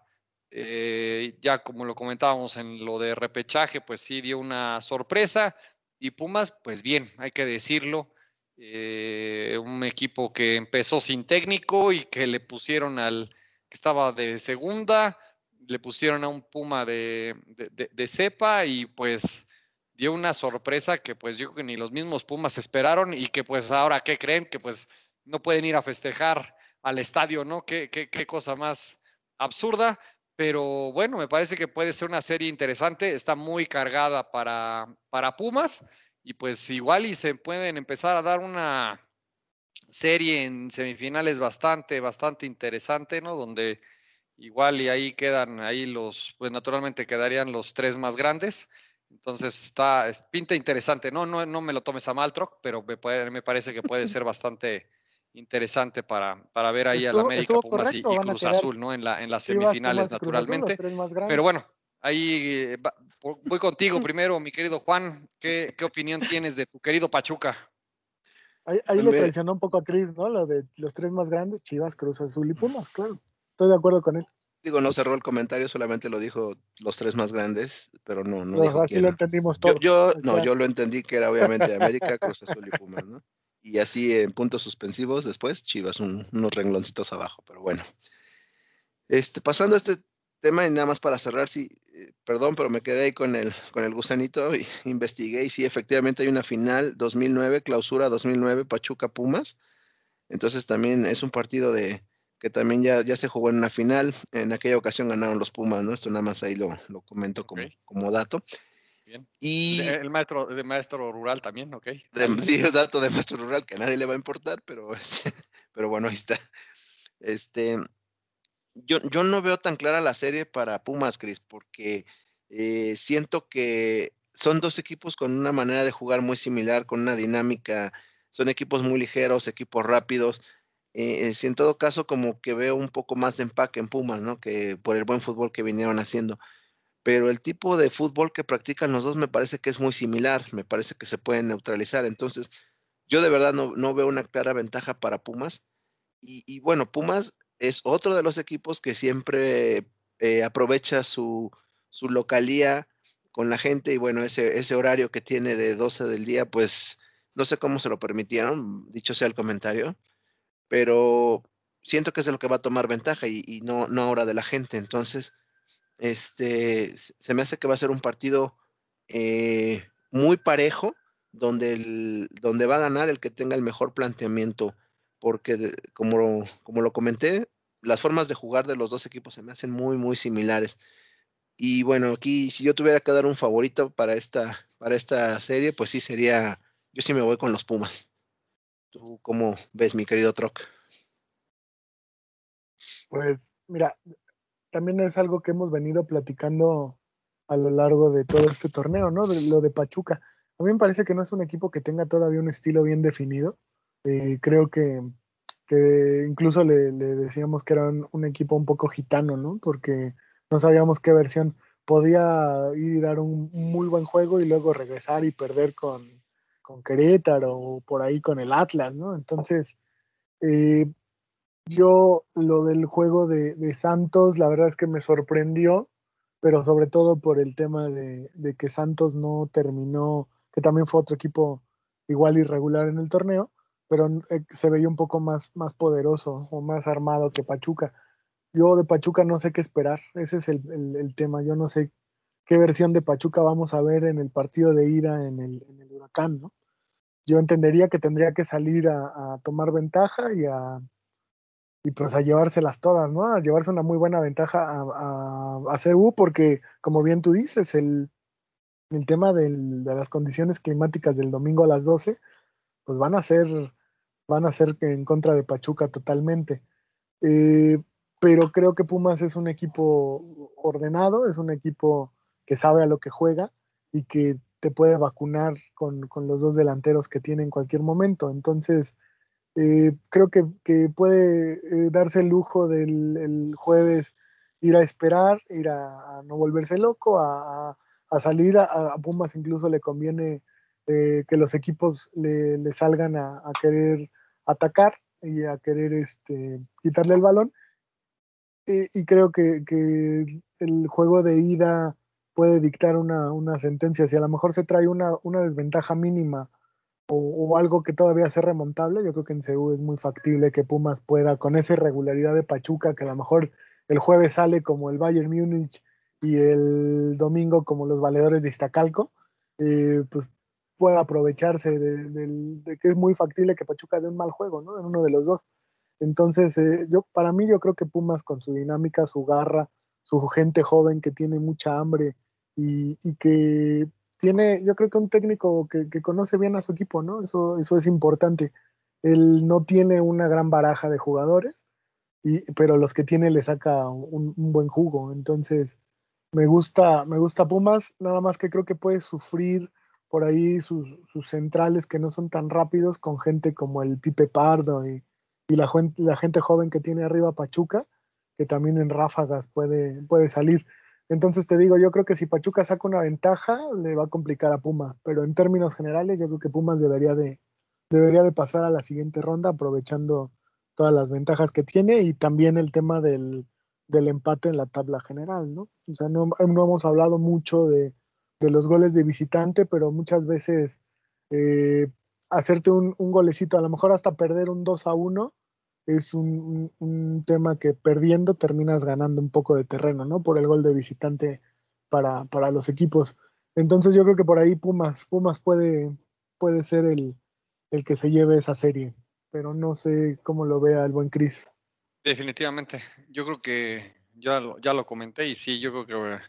eh, ya como lo comentábamos en lo de repechaje, pues sí dio una sorpresa. Y Pumas, pues bien, hay que decirlo, eh, un equipo que empezó sin técnico y que le pusieron al que estaba de segunda, le pusieron a un Puma de, de, de, cepa y pues dio una sorpresa que pues yo creo que ni los mismos Pumas esperaron y que pues ahora, ¿qué creen? Que pues no pueden ir a festejar al estadio, ¿no? Qué, qué, qué cosa más absurda. Pero bueno, me parece que puede ser una serie interesante. Está muy cargada para, para Pumas y pues igual y se pueden empezar a dar una serie en semifinales bastante, bastante interesante, ¿no? Donde igual y ahí quedan, ahí los, pues naturalmente quedarían los tres más grandes. Entonces está, es, pinta interesante. No, no, no me lo tomes a mal, Troc, pero me, puede, me parece que puede ser bastante interesante para, para ver ahí estuvo, al América, Pumas y, y, Cruz Azul, ¿no? En, la, en las semifinales, naturalmente. Pero bueno, ahí eh, va, voy contigo primero, mi querido Juan. ¿Qué, ¿Qué, opinión tienes de tu querido Pachuca? Ahí, ahí le traicionó un poco a Cris, ¿no? Lo de los tres más grandes, Chivas, Cruz Azul y Pumas, claro. Estoy de acuerdo con él. Digo, no cerró el comentario, solamente lo dijo los tres más grandes, pero no, no, no dijo así quién. lo entendimos todos. Yo, yo no, yo lo entendí que era obviamente <laughs> América, Cruz Azul y Pumas, ¿no? y así en puntos suspensivos después Chivas un, unos rengloncitos abajo, pero bueno. Este, pasando a este tema y nada más para cerrar, sí, eh, perdón, pero me quedé ahí con el, con el gusanito y <laughs> investigué y sí, efectivamente hay una final 2009, clausura 2009, Pachuca Pumas. Entonces también es un partido de que también ya, ya se jugó en una final. En aquella ocasión ganaron los Pumas, ¿no? Esto nada más ahí lo, lo comento como, okay. como dato. Bien. Y el maestro, de maestro rural también, ok. De, <laughs> sí, es dato de maestro rural que a nadie le va a importar, pero, <laughs> pero bueno, ahí está. Este, yo, yo no veo tan clara la serie para Pumas, Cris, porque eh, siento que son dos equipos con una manera de jugar muy similar, con una dinámica, son equipos muy ligeros, equipos rápidos. Eh, si en todo caso como que veo un poco más de empaque en Pumas, ¿no? Que por el buen fútbol que vinieron haciendo pero el tipo de fútbol que practican los dos me parece que es muy similar, me parece que se pueden neutralizar. Entonces, yo de verdad no, no veo una clara ventaja para Pumas. Y, y, bueno, Pumas es otro de los equipos que siempre eh, aprovecha su, su, localía con la gente y bueno, ese, ese horario que tiene de 12 del día, pues no sé cómo se lo permitieron, dicho sea el comentario, pero siento que es lo que va a tomar ventaja y, y no, no ahora de la gente. Entonces, este, se me hace que va a ser un partido eh, muy parejo, donde, el, donde va a ganar el que tenga el mejor planteamiento, porque como, como lo comenté, las formas de jugar de los dos equipos se me hacen muy, muy similares. Y bueno, aquí si yo tuviera que dar un favorito para esta, para esta serie, pues sí sería, yo sí me voy con los Pumas. ¿Tú cómo ves, mi querido Troc? Pues mira, también es algo que hemos venido platicando a lo largo de todo este torneo, ¿no? De lo de Pachuca. A mí me parece que no es un equipo que tenga todavía un estilo bien definido. Eh, creo que, que incluso le, decíamos que era un, un, equipo un poco gitano, ¿no? Porque no sabíamos qué versión podía ir y dar un muy buen juego y luego regresar y perder con, con Querétaro o por ahí con el Atlas, ¿no? Entonces, eh, yo lo del juego de, de, Santos, la verdad es que me sorprendió, pero sobre todo por el tema de, de, que Santos no terminó, que también fue otro equipo igual irregular en el torneo, pero eh, se veía un poco más, más poderoso o más armado que Pachuca. Yo de Pachuca no sé qué esperar, ese es el, el, tema, yo no sé qué versión de Pachuca vamos a ver en el partido de ida en el, en el huracán, ¿no? Yo entendería que tendría que salir a, tomar ventaja y a y pues a llevárselas todas, ¿no? A llevarse una muy buena ventaja a, a, a CU, porque como bien tú dices, el, el tema de las condiciones climáticas del domingo a las 12, pues van a ser, van a ser en contra de Pachuca totalmente. Eh, pero creo que Pumas es un equipo ordenado, es un equipo que sabe a lo que juega y que te puede vacunar con, con los dos delanteros que tiene en cualquier momento. Entonces, eh, creo que, que puede eh, darse el lujo del el jueves ir a esperar, ir a, no volverse loco, a, a salir. A, a, Pumas incluso le conviene eh, que los equipos le, le salgan a, querer atacar y a querer este, quitarle el balón. y creo que, que, el juego de ida puede dictar una, una, sentencia. Si a lo mejor se trae una, una desventaja mínima o, o, algo que todavía sea remontable, yo creo que en CEU es muy factible que Pumas pueda, con esa irregularidad de Pachuca, que a lo mejor el jueves sale como el Bayern Múnich y el domingo como los valedores de Iztacalco, eh, pues pueda aprovecharse de, que es muy factible que Pachuca dé un mal juego, ¿no? En uno de los dos. Entonces, eh, yo, para mí, yo creo que Pumas con su dinámica, su garra, su gente joven que tiene mucha hambre y, que tiene, yo creo que un técnico que, que, conoce bien a su equipo, ¿no? Eso, eso es importante. Él no tiene una gran baraja de jugadores, y, pero los que tiene le saca un, un, buen jugo. Entonces, me gusta, me gusta Pumas, nada más que creo que puede sufrir por ahí sus, sus centrales que no son tan rápidos con gente como el Pipe Pardo y, y la, la gente joven que tiene arriba Pachuca, que también en ráfagas puede, puede salir. Entonces te digo, yo creo que si Pachuca saca una ventaja, le va a complicar a Pumas, pero en términos generales yo creo que Pumas debería de, debería de pasar a la siguiente ronda aprovechando todas las ventajas que tiene y también el tema del, del empate en la tabla general, ¿no? O sea, no, no hemos hablado mucho de, de, los goles de visitante, pero muchas veces eh, hacerte un, golecito, a lo mejor hasta perder un 2 a 1, es un, tema que perdiendo terminas ganando un poco de terreno, ¿no? Por el gol de visitante para, para los equipos. Entonces yo creo que por ahí Pumas, Pumas puede, puede ser el, el que se lleve esa serie, pero no sé cómo lo vea el buen Cris. Definitivamente, yo creo que ya ya lo comenté y sí, yo creo que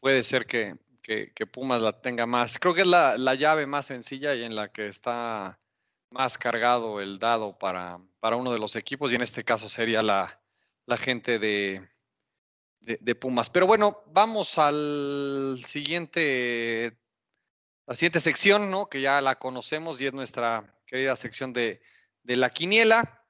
puede ser que, que, Pumas la tenga más. Creo que es la, la llave más sencilla y en la que está más cargado el dado para, para uno de los equipos y en este caso sería la, la gente de, de, de, Pumas. Pero bueno, vamos al siguiente, la siguiente sección, ¿no? Que ya la conocemos y es nuestra querida sección de, de la quiniela,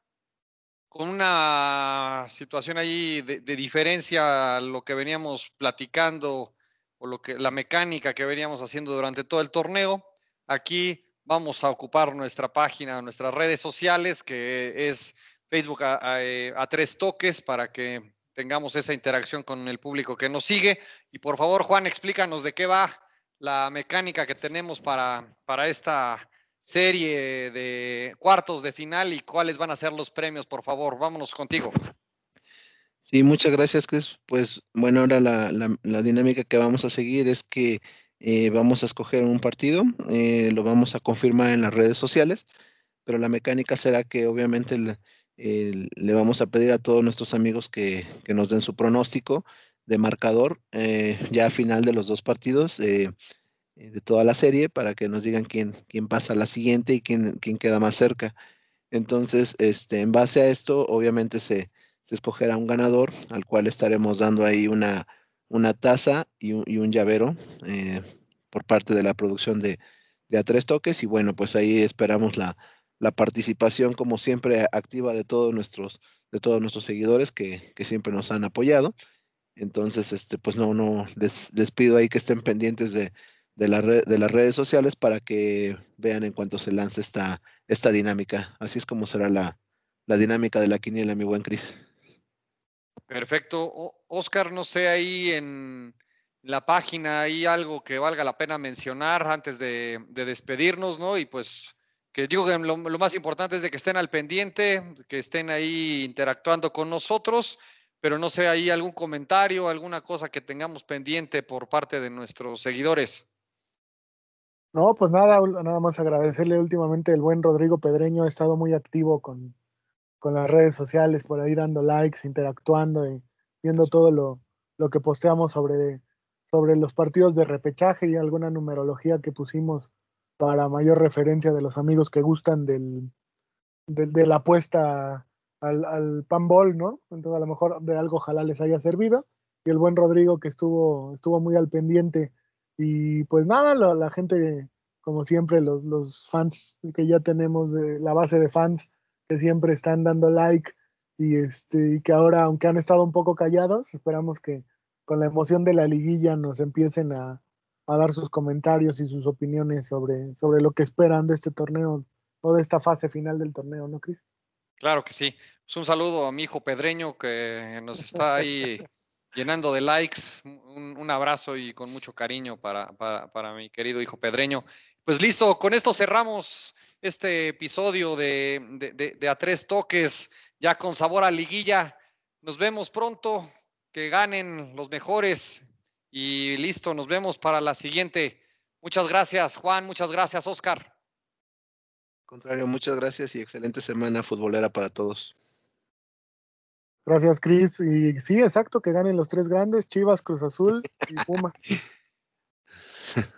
con una situación ahí de, de, diferencia a lo que veníamos platicando o lo que la mecánica que veníamos haciendo durante todo el torneo. Aquí vamos a ocupar nuestra página, nuestras redes sociales, que es Facebook a, a, a, tres toques para que tengamos esa interacción con el público que nos sigue. Y por favor, Juan, explícanos de qué va la mecánica que tenemos para, para esta serie de cuartos de final y cuáles van a ser los premios, por favor. Vámonos contigo. Sí, muchas gracias, Chris. Pues bueno, ahora la, la, dinámica que vamos a seguir es que eh, vamos a escoger un partido, eh, lo vamos a confirmar en las redes sociales, pero la mecánica será que obviamente le, vamos a pedir a todos nuestros amigos que, que nos den su pronóstico de marcador eh, ya a final de los dos partidos de toda la serie para que nos digan quién, quién pasa a la siguiente y quién, quién queda más cerca. Entonces, este, en base a esto, obviamente se, se escogerá un ganador al cual estaremos dando ahí una, una taza y un, y un llavero eh, por parte de la producción de, de A Tres Toques. Y bueno, pues ahí esperamos la, la participación, como siempre, activa de todos nuestros, de todos nuestros seguidores que, que siempre nos han apoyado. Entonces, este, pues no, no, les, les pido ahí que estén pendientes de, de, la red, de las redes sociales para que vean en cuanto se lance esta, esta dinámica. Así es como será la, la dinámica de la quiniela, mi buen Cris. Perfecto. Oscar, no sé, ahí en la página hay algo que valga la pena mencionar antes de, de despedirnos, ¿no? Y pues que digo que lo, lo, más importante es de que estén al pendiente, que estén ahí interactuando con nosotros, pero no sé, ahí algún comentario, alguna cosa que tengamos pendiente por parte de nuestros seguidores. No, pues nada, nada más agradecerle últimamente el buen Rodrigo Pedreño, ha estado muy activo con, con las redes sociales, por ahí dando likes, interactuando y viendo todo lo, lo que posteamos sobre, sobre los partidos de repechaje y alguna numerología que pusimos para mayor referencia de los amigos que gustan del, del de la apuesta al, al panball, ¿no? Entonces a lo mejor de algo ojalá les haya servido. Y el buen Rodrigo que estuvo, estuvo muy al pendiente. Y pues nada, la, gente, como siempre, los, los fans que ya tenemos, la base de fans que siempre están dando like y, este, y que ahora, aunque han estado un poco callados, esperamos que con la emoción de la liguilla nos empiecen a, a dar sus comentarios y sus opiniones sobre, sobre lo que esperan de este torneo o de esta fase final del torneo, ¿no, Cris? Claro que sí. Pues un saludo a mi hijo Pedreño que nos está ahí <laughs> llenando de likes. Un, un abrazo y con mucho cariño para, para, para, mi querido hijo Pedreño. Pues listo, con esto cerramos este episodio de, de, de, de A Tres Toques, ya con sabor a liguilla. Nos vemos pronto, que ganen los mejores y listo, nos vemos para la siguiente. Muchas gracias, Juan, muchas gracias, Oscar contrario, muchas gracias y excelente semana futbolera para todos. Gracias, Cris. Y sí, exacto, que ganen los tres grandes, Chivas, Cruz Azul y Puma. <laughs>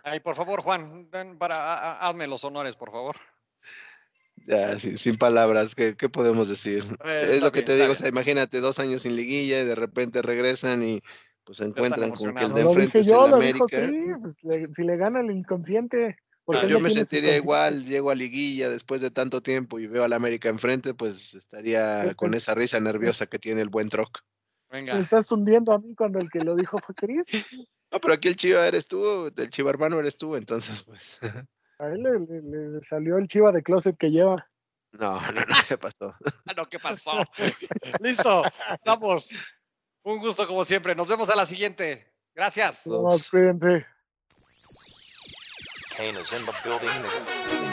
Ay, por favor, Juan, para, hazme los honores, por favor. Ya, sí, sin palabras, ¿qué, ¿qué, podemos decir? Eh, es lo que bien, te digo, o sea, imagínate, dos años sin liguilla y de repente regresan y pues se encuentran con que el de enfrente es yo, el América. Pues, le, si le gana el inconsciente. Ah, yo me sentiría igual, llego a liguilla después de tanto tiempo y veo al América enfrente, pues estaría con <laughs> esa risa nerviosa que tiene el buen Troc. Venga. Me estás tundiendo a mí cuando el que lo dijo fue Cris. <laughs> No, pero aquí el Chiva eres tú, el Chiva hermano eres tú, entonces pues. A él le, le, le salió el Chiva de closet que lleva. No, <laughs> no, no, ¿qué pasó? no, ¿qué pasó? <laughs> Listo, estamos. Un gusto como siempre. Nos vemos a la siguiente. Gracias. No, cuídense. Kane is in the building.